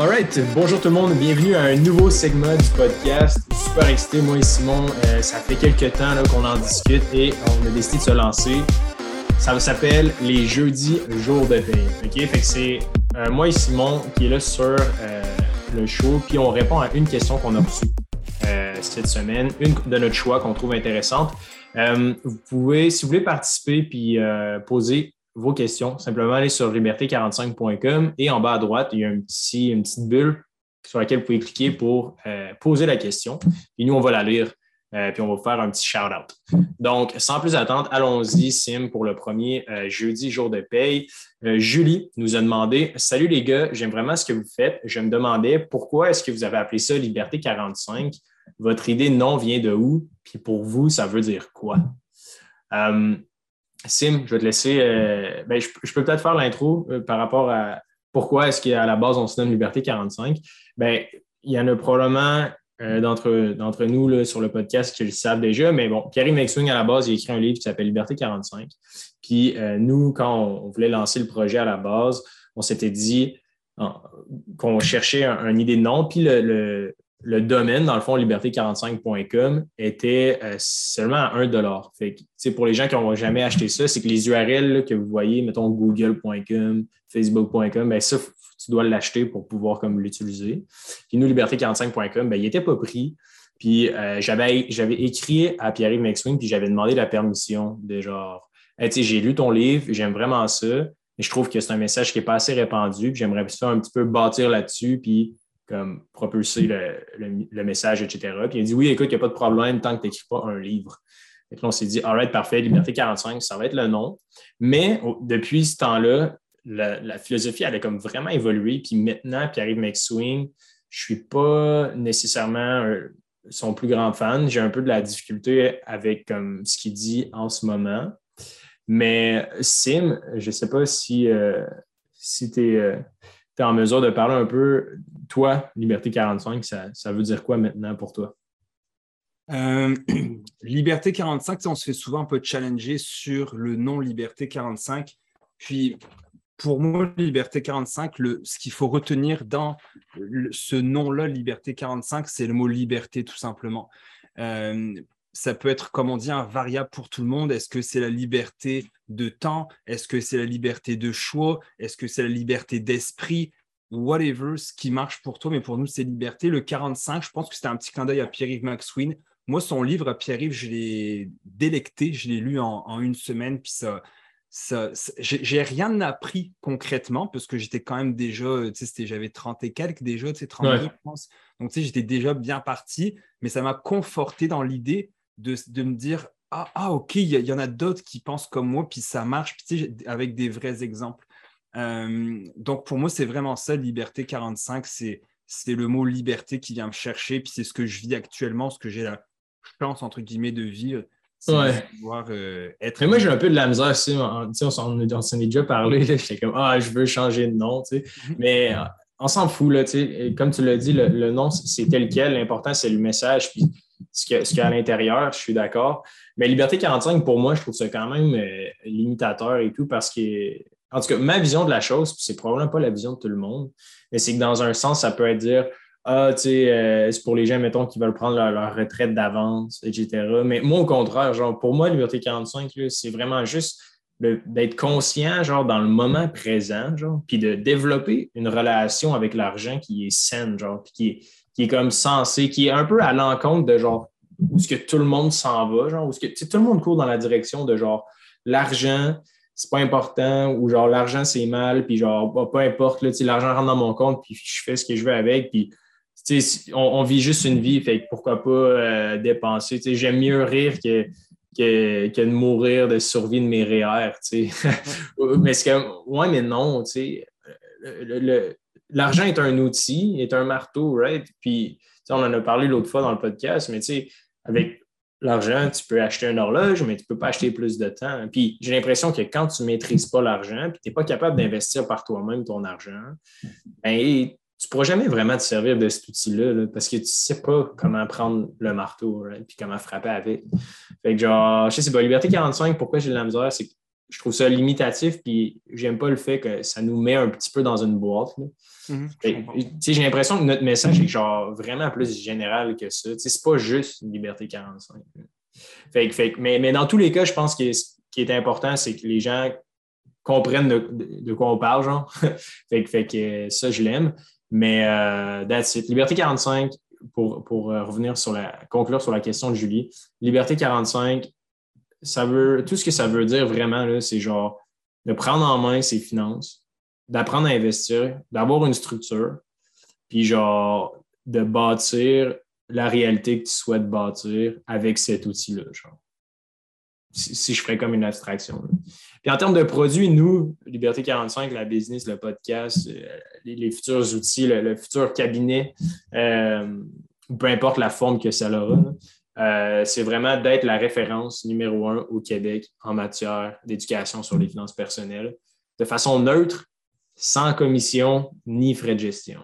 Alright, bonjour tout le monde, bienvenue à un nouveau segment du podcast. Super excité, moi et Simon, euh, ça fait quelques temps qu'on en discute et on a décidé de se lancer. Ça s'appelle les jeudis jours de paye. Ok, fait que c'est euh, moi et Simon qui est là sur euh, le show, puis on répond à une question qu'on a reçue cette semaine, une de notre choix qu'on trouve intéressante. vous pouvez, si vous voulez participer puis poser vos questions, simplement aller sur liberté45.com et en bas à droite, il y a une petite bulle sur laquelle vous pouvez cliquer pour euh, poser la question. Et nous, on va la lire, euh, puis on va faire un petit shout-out. Donc, sans plus attendre, allons-y, Sim, pour le premier euh, jeudi, jour de paye. Julie nous a demandé Salut les gars, j'aime vraiment ce que vous faites. Je me demandais pourquoi est-ce que vous avez appelé ça Liberté 45 Votre idée non vient de où? Puis pour vous, ça veut dire quoi Sim, je vais te laisser. Euh, ben, je, peux peut-être faire l'intro euh, par rapport à pourquoi est-ce qu'à la base on se donne Liberté 45. Ben, il y en a probablement euh, d'entre nous là, sur le podcast qui le savent déjà, mais bon, Pierre McSwing, à la base, il a écrit un livre qui s'appelle Liberté 45. Puis nous, quand on, voulait lancer le projet à la base, on s'était dit qu'on cherchait une idée de nom. Puis le domaine, dans le fond, liberté45.com, était euh, seulement à 1 fait que, Pour les gens qui n'ont jamais acheté ça, c'est que les URL que vous voyez, mettons google.com, facebook.com, ben ça, tu dois l'acheter pour pouvoir l'utiliser. Puis nous, liberté45.com, ben, il n'était pas pris. Puis euh, j'avais, écrit à Pierre-Yves McSwing, puis j'avais demandé la permission de genre, j'ai lu ton livre, j'aime vraiment ça, mais je trouve que c'est un message qui n'est pas assez répandu, puis j'aimerais ça un petit peu bâtir là-dessus, puis comme propulser le, message, etc. Puis il a dit Oui, écoute, il n'y a pas de problème tant que tu n'écris pas un livre. Et là, on s'est dit, alright, parfait, Liberté 45, ça va être le nom. Mais depuis ce temps-là, la, philosophie, elle a comme vraiment évolué. Puis maintenant, Pierre-Yves McSwing, je ne suis pas nécessairement son plus grand fan. J'ai un peu de la difficulté avec comme, ce qu'il dit en ce moment. Mais Sim, je ne sais pas si, euh, si tu es. Euh, en mesure de parler un peu, toi, Liberté 45, ça, veut dire quoi maintenant pour toi? Euh, Liberté 45, on se fait souvent un peu challenger sur le nom Liberté 45. Puis, pour moi, Liberté 45, le, ce qu'il faut retenir dans ce nom-là, Liberté 45, c'est le mot liberté, tout simplement. Euh, ça peut être, comme on dit, un variable pour tout le monde. Est-ce que c'est la liberté de temps? Est-ce que c'est la liberté de choix? Est-ce que c'est la liberté d'esprit? Whatever, ce qui marche pour toi, mais pour nous, c'est liberté. Le 45, je pense que c'était un petit clin d'œil à Pierre-Yves McSween. Moi, son livre à Pierre-Yves, je l'ai délecté, je l'ai lu en, une semaine, puis ça, ça, j'ai rien appris concrètement parce que j'étais quand même déjà, tu sais, j'avais 30 et quelques déjà, tu sais, 32, je pense. Donc, tu sais, j'étais déjà bien parti, mais ça m'a conforté dans l'idée de, me dire ah, ah ok, il y, en a d'autres qui pensent comme moi, puis ça marche, puis, avec des vrais exemples. Euh, donc pour moi, c'est vraiment ça, Liberté 45, c'est le mot liberté qui vient me chercher, puis c'est ce que je vis actuellement, ce que j'ai la chance, entre guillemets, de vivre. Ouais. De pouvoir, euh, être. Mais moi, j'ai un peu de la misère aussi. On, s'en est déjà parlé. J'étais comme, ah, je veux changer de nom. Tu sais. Mm-hmm. Mais euh, on s'en fout. Là, tu sais. Comme tu l'as dit, le, le nom, c'est tel quel. L'important, c'est le message. Puis ce qu'il y, a à l'intérieur, je suis d'accord. Mais Liberté 45, pour moi, je trouve ça quand même euh, limitateur et tout parce que, en tout cas, ma vision de la chose, c'est probablement pas la vision de tout le monde, mais c'est que dans un sens, ça peut être dire Ah, tu sais, euh, c'est pour les gens, mettons, qui veulent prendre leur, retraite d'avance, etc. Mais moi, au contraire, genre, pour moi, Liberté 45, c'est vraiment juste d'être conscient, genre, dans le moment présent, genre, puis de développer une relation avec l'argent qui est saine, genre, puis qui est qui est comme censé, qui est un peu à l'encontre de genre où ce que tout le monde s'en va, genre, où ce que tout le monde court dans la direction de genre l'argent, c'est pas important, ou genre l'argent c'est mal, puis genre bah, peu importe, l'argent rentre dans mon compte, puis je fais ce que je veux avec, puis on, on, vit juste une vie, fait pourquoi pas euh, dépenser. J'aime mieux rire que, que, que, de mourir de survie de mes REER. mais c'est que, ouais, mais non, tu sais, l'argent est un outil, est un marteau, right? Puis, on en a parlé l'autre fois dans le podcast, mais tu sais, avec l'argent, tu peux acheter une horloge, mais tu ne peux pas acheter plus de temps. Puis, j'ai l'impression que quand tu ne maîtrises pas l'argent, puis tu n'es pas capable d'investir par toi-même ton argent, ben, tu ne pourras jamais vraiment te servir de cet outil-là parce que tu ne sais pas comment prendre le marteau, right? puis comment frapper avec. Fait que, genre, je sais pas, Liberté 45, pourquoi j'ai de la misère, c'est que je trouve ça limitatif, puis j'aime pas le fait que ça nous met un petit peu dans une boîte. Mhm, j'ai l'impression que notre message est genre vraiment plus général que ça. C'est pas juste une liberté 45. mais, dans tous les cas, je pense que ce qui est important, c'est que les gens comprennent de, quoi on parle, genre. fait, que ça, je l'aime. Mais euh, that's Liberté 45, pour, euh, revenir sur la, conclure sur la question de Julie, Liberté 45, ça veut, tout ce que ça veut dire vraiment, c'est genre de prendre en main ses finances, d'apprendre à investir, d'avoir une structure, puis genre de bâtir la réalité que tu souhaites bâtir avec cet outil-là. Genre. Si, je ferais comme une abstraction. Puis en termes de produits, nous, Liberté 45, la business, le podcast, euh, les, futurs outils, le, futur cabinet, euh, peu importe la forme que ça aura, euh, c'est vraiment d'être la référence numéro un au Québec en matière d'éducation sur les finances personnelles, de façon neutre, sans commission ni frais de gestion.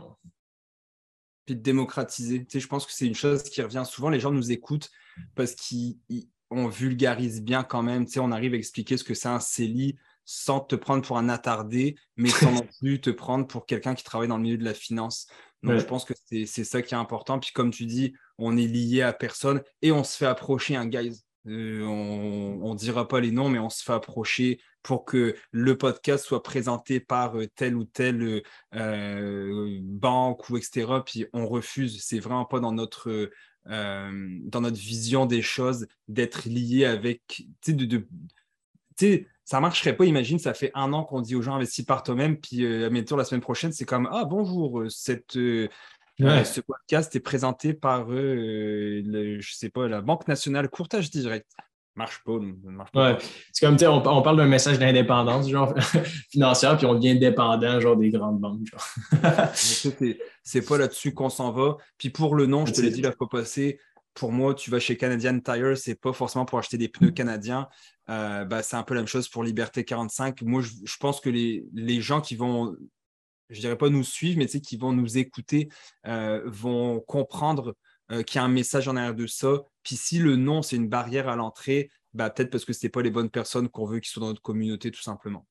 Puis de démocratiser. je pense que c'est une chose qui revient souvent. Les gens nous écoutent parce qu'on vulgarise bien quand même. on arrive à expliquer ce que c'est un CELI sans te prendre pour un attardé, mais sans non plus te prendre pour quelqu'un qui travaille dans le milieu de la finance. Donc, je pense que c'est ça qui est important. Puis, comme tu dis, on est lié à personne et on se fait approcher un guys. Euh, on ne dira pas les noms, mais on se fait approcher pour que le podcast soit présenté par euh, telle ou telle euh, banque ou etc. Puis on refuse. C'est vraiment pas dans notre, dans notre vision des choses d'être lié avec. De, de, ça marcherait pas. Imagine, ça fait un an qu'on dit aux gens investis par toi-même, puis à mes tours la semaine prochaine, c'est comme Ah bonjour, cette, ce podcast est présenté par, euh, le, je sais pas, la Banque nationale courtage direct. Marche pas. Marche pas. C'est comme, on, on parle d'un message d'indépendance genre financière, puis on devient dépendant genre des grandes banques. c'est pas là-dessus qu'on s'en va. Puis pour le nom, je te l'ai dit la fois passée, pour moi, tu vas chez Canadian Tire, c'est pas forcément pour acheter des pneus canadiens. Euh, bah, c'est un peu la même chose pour Liberté 45. Moi, je, je pense que les, les, gens qui vont je dirais pas nous suivre, mais qui vont nous écouter, euh, vont comprendre euh, qu'il y a un message en arrière de ça. Puis si le nom, c'est une barrière à l'entrée, bah, peut-être parce que ce n'est pas les bonnes personnes qu'on veut qui sont dans notre communauté, tout simplement.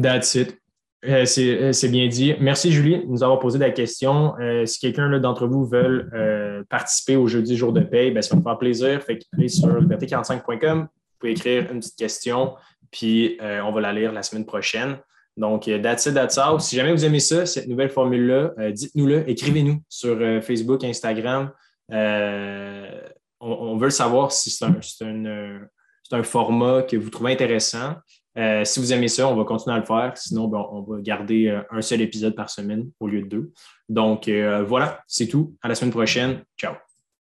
That's it. Euh, c'est bien dit. Merci, Julie, de nous avoir posé la question. si quelqu'un d'entre vous veut participer au jeudi jour de paye, ben, ça va me faire plaisir. Fait allez sur liberté45.com, vous pouvez écrire une petite question, puis on va la lire la semaine prochaine. Donc, euh, that's it, that's all. Si jamais vous aimez ça, cette nouvelle formule-là, euh, dites-nous-le, écrivez-nous sur euh, Facebook, Instagram. on, veut savoir si c'est un, format que vous trouvez intéressant. Si vous aimez ça, on va continuer à le faire. Sinon, ben, on va garder un seul épisode par semaine au lieu de deux. Donc, voilà, c'est tout. À la semaine prochaine. Ciao.